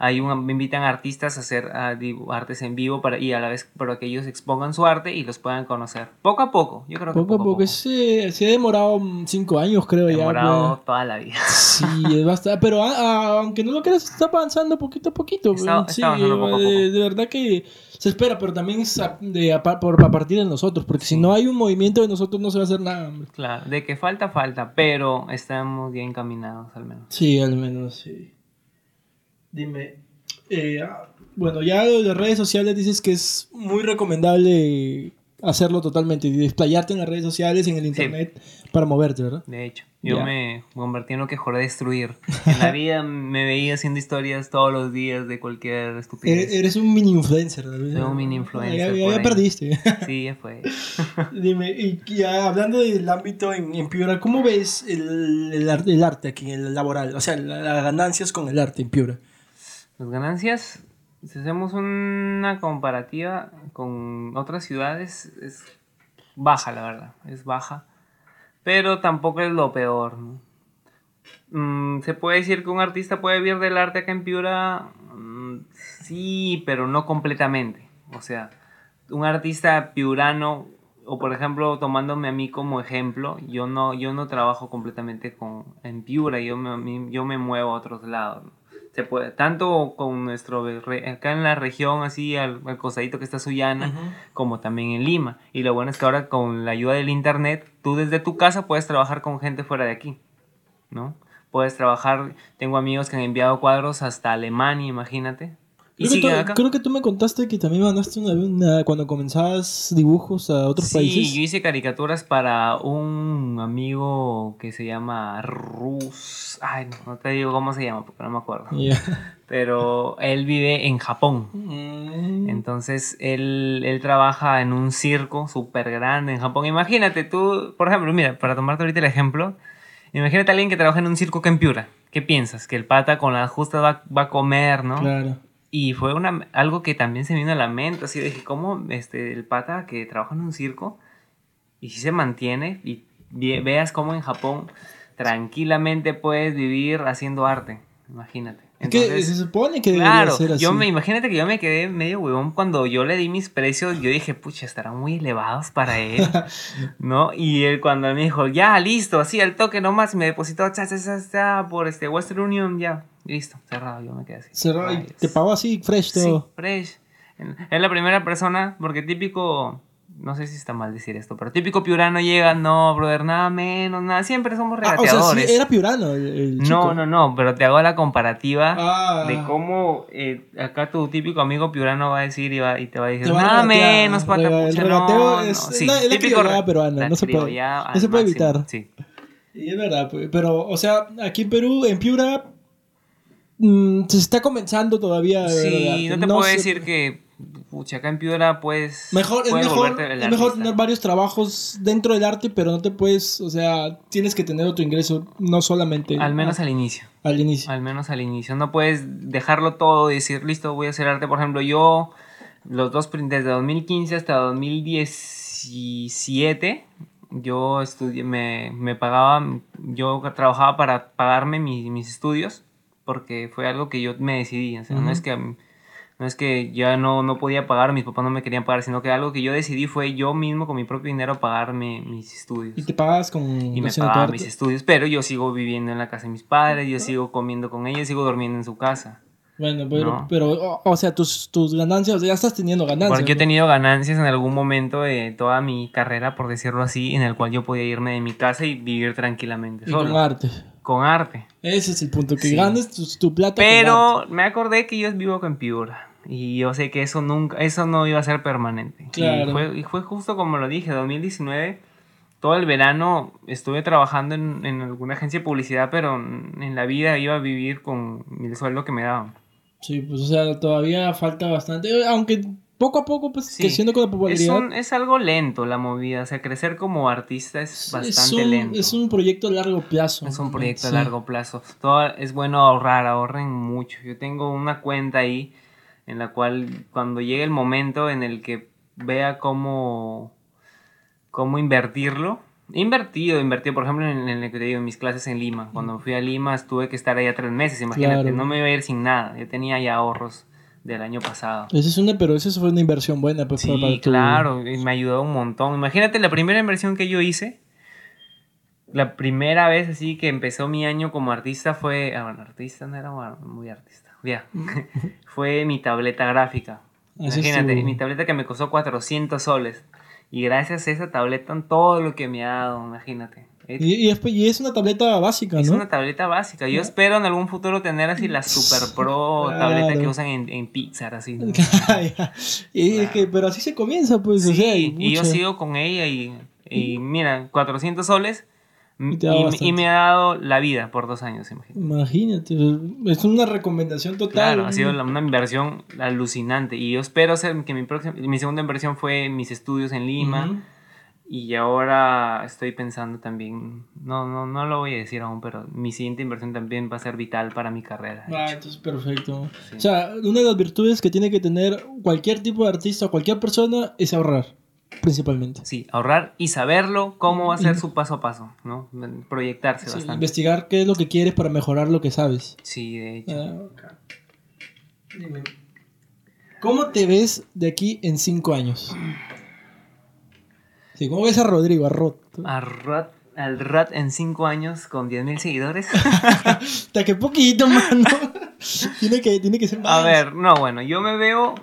hay un, invitan artistas a hacer dibu- artes en vivo para, y a la vez para que ellos expongan su arte y los puedan conocer. Poco a poco, yo creo que Poco a poco. Se, se ha demorado cinco años, creo ya. Demorado pues. toda la vida. Sí, es bastante. Pero ah, ah, aunque no lo creas, está avanzando poquito a poquito. Está- sí, está avanzando poco a poco. De, de verdad que se espera, pero también es a, de, a, por, a partir de nosotros. Porque si no hay un movimiento de nosotros, no se va a hacer nada. Claro, de que falta, falta, pero estamos bien encaminados al menos. Sí, al menos, sí. Dime. eh, ah, bueno, ya de las redes sociales dices que es muy recomendable hacerlo totalmente y desplayarte en las redes sociales, en el internet, para moverte, ¿verdad? De hecho, yo me convertí en lo que juré destruir. En la vida me veía haciendo historias todos los días de cualquier estupidez. Eres, eres un mini influencer. Soy un mini influencer Ya, ya- perdiste. Sí, ya fue. Dime, y ya hablando del ámbito en, en Piura, ¿cómo ves el, el, el arte aquí, el laboral? O sea, la- las ganancias con el arte en Piura. Las ganancias, si hacemos una comparativa con otras ciudades, es baja, la verdad. Es baja. Pero tampoco es lo peor. ¿no? Mm, ¿Se puede decir que un artista puede vivir del arte acá en Piura? Mm, sí, pero no completamente. O sea, un artista piurano, o por ejemplo, tomándome a mí como ejemplo, yo no, yo no trabajo completamente con, en Piura, yo me, yo me muevo a otros lados. ¿no? Se puede, tanto con nuestro, acá en la región, así al, al costadito que está Sullana, como también en Lima. Y lo bueno es que ahora con la ayuda del internet, tú desde tu casa puedes trabajar con gente fuera de aquí, ¿no? Puedes trabajar, tengo amigos que han enviado cuadros hasta Alemania, imagínate. Y Creo que, tú, acá. creo que tú me contaste que también mandaste una, una- cuando comenzabas dibujos a otros Sí, países. yo hice caricaturas para un amigo que se llama Rus. Ay, no, no te digo cómo se llama porque no me acuerdo. Ya. Pero él vive en Japón. Mm. Entonces él, él trabaja en un circo súper grande en Japón. Imagínate tú, por ejemplo, mira, para tomarte ahorita el ejemplo, imagínate a alguien que trabaja en un circo que en Piura. ¿Qué piensas? Que el pata con la justa va, va a comer, ¿no? Claro. Y fue una, algo que también se me vino a la mente, así de que cómo este, el pata que trabaja en un circo y si se mantiene y ve- veas cómo en Japón tranquilamente puedes vivir haciendo arte, imagínate. Es que Entonces, se supone que debería Claro, ser así. yo me imagínate que yo me quedé medio huevón cuando yo le di mis precios, yo dije, pucha, estarán muy elevados para él, ¿no? Y él cuando me dijo, ya, listo, así al toque nomás, me depositó, cha, cha, cha, por este Western Union, ya, listo, cerrado, yo me quedé así. Cerrado y te pagó así, fresh Sí, todo. fresh. Es la primera persona, porque típico, no sé si está mal decir esto, pero típico piurano llega, no, brother, nada menos, nada, siempre somos Ah, o sea, regateadores. sí, era piurano el, el chico. No, no, no, pero te hago la comparativa Ah. de cómo eh, acá tu típico amigo piurano va a decir y, va, y te va a decir, nada menos, pata, rega- el no, es- no". es Sí, la- típico peruana, la no se puede- criollada no al se puede máximo, evitar. Sí. Y es verdad, pues, pero, o sea, aquí en Perú, en Piura, mm, se está comenzando todavía. Sí, no te puedo decir que, pucha, acá en Piura pues... Mejor, es puedes mejor, es mejor tener varios trabajos dentro del arte, pero no te puedes, o sea, tienes que tener otro ingreso, no solamente Al menos al inicio. al inicio. Al menos al inicio. No puedes dejarlo todo y decir, listo, voy a hacer arte. Por ejemplo, yo, los dos, desde 2015 hasta 2017, yo estudié, me, me pagaba, yo trabajaba para pagarme mi- mis estudios, porque fue algo que yo me decidí. O sea, no es que... No es que ya no, no podía pagar, mis papás no me querían pagar, sino que algo que yo decidí fue yo mismo con mi propio dinero pagarme mis estudios Y te pagas con y me pagaba mis estudios, pero yo sigo viviendo en la casa de mis padres, yo sigo comiendo con ellos, sigo durmiendo en su casa. Bueno, pero, No. pero o, o sea, tus, tus ganancias, o sea, ya estás teniendo ganancias. Porque yo he ¿no? tenido ganancias en algún momento de toda mi carrera, por decirlo así, en el cual yo podía irme de mi casa y vivir tranquilamente Y solo. con arte. Con arte. Ese es el punto, que Sí. ganes tu, tu plata. Pero me acordé que yo vivo con Piura. Y yo sé que eso nunca, eso no iba a ser permanente. Claro. Y, fue, y fue justo como lo dije, 2019, todo el verano estuve trabajando en, en alguna agencia de publicidad, pero en la vida iba a vivir con el sueldo que me daban. Sí, pues o sea, todavía falta bastante. Aunque poco a poco, pues Sí. creciendo con la Es, popularidad. un- es algo lento la movida, o sea, crecer como artista es es, bastante un, lento. es un proyecto a largo plazo. Es un proyecto Sí. a largo plazo. Todo es bueno ahorrar, ahorren mucho. Yo tengo una cuenta ahí en la cual cuando llegue el momento en el que vea cómo, cómo invertirlo. He invertido, he invertido, por ejemplo, en, en el que te digo, en mis clases en Lima. Cuando fui a Lima tuve que estar allá tres meses, imagínate, Claro. no me iba a ir sin nada. Yo tenía ya ahorros del año pasado. Esa es una, pero esa fue una inversión buena. Pues, para- para Sí, tu- claro, y me ayudó un montón. Imagínate la primera inversión que yo hice. La primera vez así que empezó mi año como artista fue. Ah, bueno, artista no era bueno, muy artista. Ya. fue mi tableta gráfica. Imagínate, tu- mi tableta que me costó 400 soles. Y gracias a esa tableta, todo lo que me ha dado, imagínate. Es, Y, y es, y es una tableta básica, es ¿no? una tableta básica. Yo espero en algún futuro tener así la super pro Claro. tableta que usan en, en Pixar, así. ¿no? y es que, pero así se comienza, pues. o Sí, sea, hay y yo sigo con ella y, y mira, 400 soles Y y, me ha dado la vida por dos años, imagínate. Imagínate, es una recomendación total. Claro, ha sido una inversión alucinante y yo espero que mi próxima, mi segunda inversión fue mis estudios en Lima Ujú. Y ahora estoy pensando también, no, no, no lo voy a decir aún, pero mi siguiente inversión también va a ser vital para mi carrera. Ah, entonces perfecto. Sí. O sea, una de las virtudes que tiene que tener cualquier tipo de artista o cualquier persona es ahorrar, principalmente. Sí, ahorrar y saberlo cómo va a ser Y- su paso a paso, ¿no? Proyectarse Sí, bastante. investigar qué es lo que quieres para mejorar lo que sabes. Sí, de hecho. Ah, ok. Dime. ¿Cómo te ves de aquí en cinco años? Sí, ¿Cómo ves a Rodrigo, a Rod? A Rat- al Rat en 5 años con 10.000 seguidores. Hasta que poquito, mano. tiene, que, tiene que ser más. A ver, no, bueno, yo me veo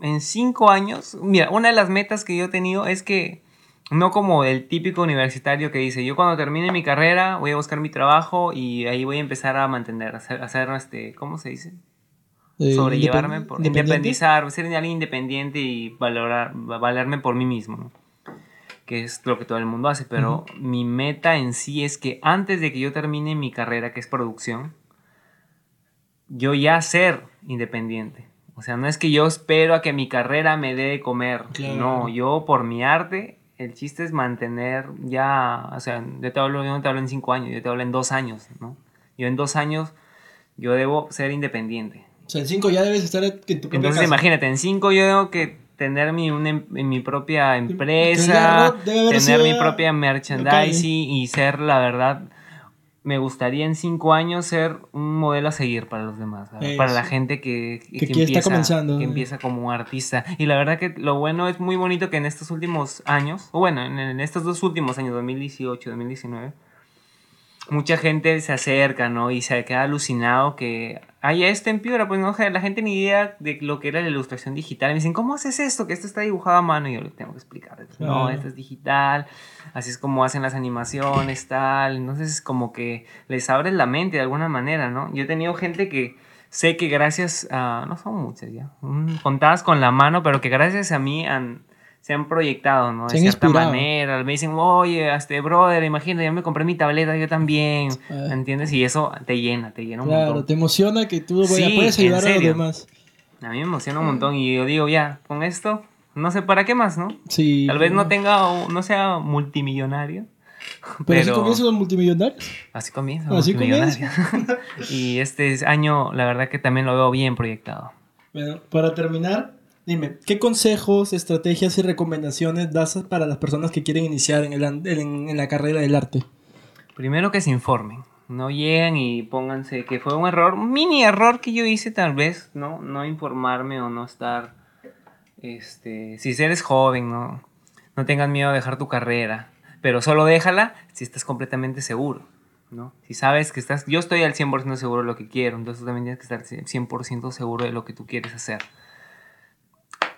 en 5 años. Mira, una de las metas que yo he tenido es que no como el típico universitario que dice, yo cuando termine mi carrera voy a buscar mi trabajo y ahí voy a empezar a mantener, a hacer, a hacer, este, ¿cómo se dice? Eh, sobrellevarme, por, independizar, ser alguien independiente y valorar, valerme por mí mismo, ¿no? Que es lo que todo el mundo hace, pero mi meta en sí es que antes de que yo termine mi carrera, que es producción, yo ya ser independiente. O sea, no es que yo espero a que mi carrera me dé de comer, Claro. no, yo por mi arte, el chiste es mantener ya, o sea, yo te hablo, yo no te hablo en cinco años, yo te hablo en dos años, ¿no? Yo en dos años, yo debo ser independiente. O sea, en cinco ya debes estar en tu Entonces casa. imagínate, en cinco yo tengo que tener mi, una em- mi propia Entonces, empresa, debe tener mi propia merchandising y ser, la verdad, me gustaría en cinco años ser un modelo a seguir para los demás. Eso. para la gente que, Que quiere- está comenzando. que empieza como artista. Y la verdad que lo bueno es muy bonito que en estos últimos años, o bueno, en, en estos dos últimos años, 2018, 2019, mucha gente se acerca, ¿no? Y se queda alucinado que haya esto en Piura, pues no, la gente ni idea de lo que era la ilustración digital. Me dicen, ¿cómo haces esto? Que esto está dibujado a mano. Y yo les tengo que explicar. No, esto es digital, así es como hacen las animaciones, tal. Entonces es como que les abres la mente de alguna manera, ¿no? Yo he tenido gente que sé que gracias a, no son muchas ya, mm, contadas con la mano, pero que gracias a mí han, se han proyectado, ¿no? De cierta inspirado. manera. Me dicen, oye, este brother, imagínate, ya me compré mi tableta, yo también. Ah. ¿Entiendes? Y eso te llena, te llena un Claro, montón. te emociona que tú vaya- Sí, puedes ayudar a los demás. A mí me emociona un montón y yo digo, ya, con esto, no sé para qué más, ¿no? Sí. Tal vez no tenga, no sea multimillonario. Pero, así pero- comienzan los multimillonarios. Así comienza. Así multimillonario. y este año, la verdad que también lo veo bien proyectado. Bueno, para terminar, dime, ¿qué consejos, estrategias y recomendaciones das para las personas que quieren iniciar en, el en- en la carrera del arte? Primero que se informen. No lleguen y pónganse que fue un error, un mini error que yo hice tal vez, ¿no? No informarme o no estar, este, si eres joven, ¿no? No tengas miedo de dejar tu carrera, pero solo déjala si estás completamente seguro, ¿no? Si sabes que estás, yo estoy al 100% seguro de lo que quiero, entonces también tienes que estar 100% seguro de lo que tú quieres hacer.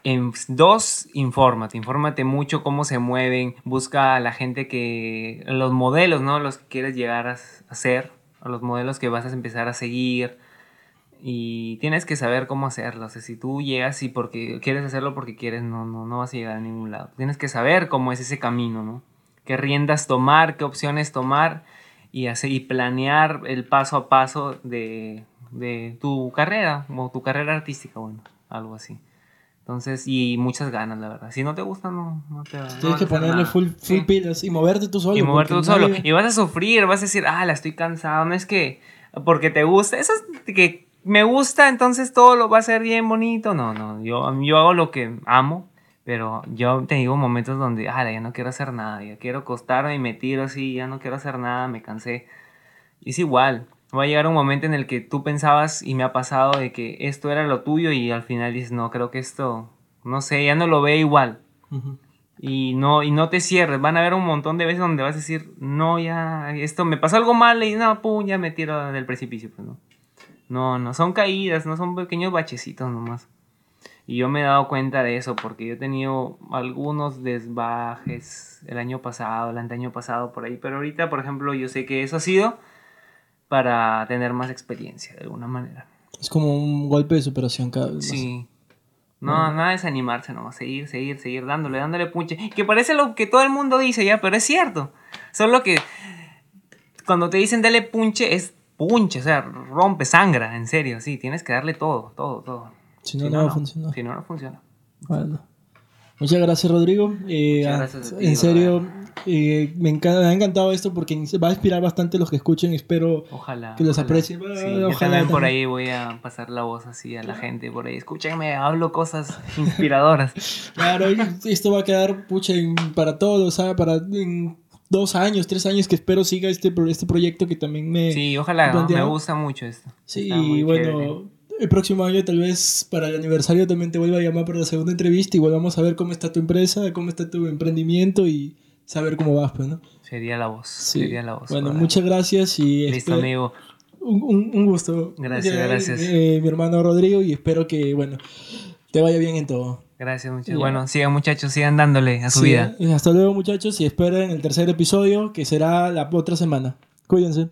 En dos, infórmate, infórmate mucho cómo se mueven, busca a la gente que, los modelos, ¿no? Los que quieres llegar a a ser, los modelos que vas a empezar a seguir y tienes que saber cómo hacerlo. O si tú llegas y porque quieres hacerlo porque quieres, no, no, no vas a llegar a ningún lado. Tienes que saber cómo es ese camino, ¿no? Qué riendas tomar, qué opciones tomar y, hacer, y planear el paso a paso de, de tu carrera, o tu carrera artística, bueno, algo así. Entonces, y muchas ganas, la verdad. Si no te gusta, no, no te va Tienes que ponerle nada. full, full Sí. pilas y moverte tú solo. Y moverte tú solo. nadie- Y vas a sufrir, vas a decir, ah, la estoy cansado. No es que porque te gusta. Eso es que me gusta, entonces todo lo va a ser bien bonito. No, no. Yo, yo hago lo que amo. Pero yo te digo momentos donde, ah, ya no quiero hacer nada. Ya quiero acostarme y me tiro así. Ya no quiero hacer nada, me cansé. Es igual. Va a llegar un momento en el que tú pensabas, y me ha pasado, de que esto era lo tuyo. Y al final dices, no, creo que esto, no sé, ya no lo ve igual Ujú. y no, y no te cierres. Van a haber un montón de veces donde vas a decir, no, ya, esto me pasó algo mal y no, pum, ya me tiro del precipicio. Pues no. No, no, son caídas, no son pequeños bachecitos nomás. Y yo me he dado cuenta de eso porque yo he tenido algunos desbajes el año pasado, el anteaño pasado por ahí. Pero ahorita, por ejemplo, yo sé que eso ha sido para tener más experiencia de alguna manera. Es como un golpe de superación cada vez más. Sí. No, nada de desanimarse, no. Seguir, seguir, seguir dándole, dándole punche. Que parece lo que todo el mundo dice ya, pero es cierto. Solo que cuando te dicen dale punche, es punche, o sea, rompe, sangra, en serio, sí. Tienes que darle todo, todo, todo. Si no, no va a funcionar. Si no, no funciona. Bueno. Muchas gracias, Rodrigo. Eh, Muchas ah, gracias a ti, en serio, eh, me, encanta, me ha encantado esto porque va a inspirar bastante a los que escuchen. Espero Ojalá. que los ojalá. aprecien. Sí, Bueno, yo ojalá también por ahí voy a pasar la voz así a la gente por ahí. Escúchenme, hablo cosas inspiradoras. Claro, esto va a quedar pucha para todos, ¿sabes? Para en dos años, tres años que espero siga este, este proyecto que también me... Sí, ojalá, me gusta mucho esto. Sí, bueno, chévere. El próximo año tal vez para el aniversario también te vuelva a llamar para la segunda entrevista y volvamos a ver cómo está tu empresa, cómo está tu emprendimiento y saber cómo vas, pues, ¿no? Sería la voz. Sí. Sería la voz. Bueno, muchas gracias y Listo, espero- amigo. un, un- un gusto. Gracias, Ya, gracias. eh, mi hermano Rodrigo y espero que, bueno, te vaya bien en todo. Gracias, muchachos. Bueno, sigan, muchachos, sigan dándole a su Sí, vida. eh, Hasta luego muchachos y esperen el tercer episodio que será la otra semana. Cuídense.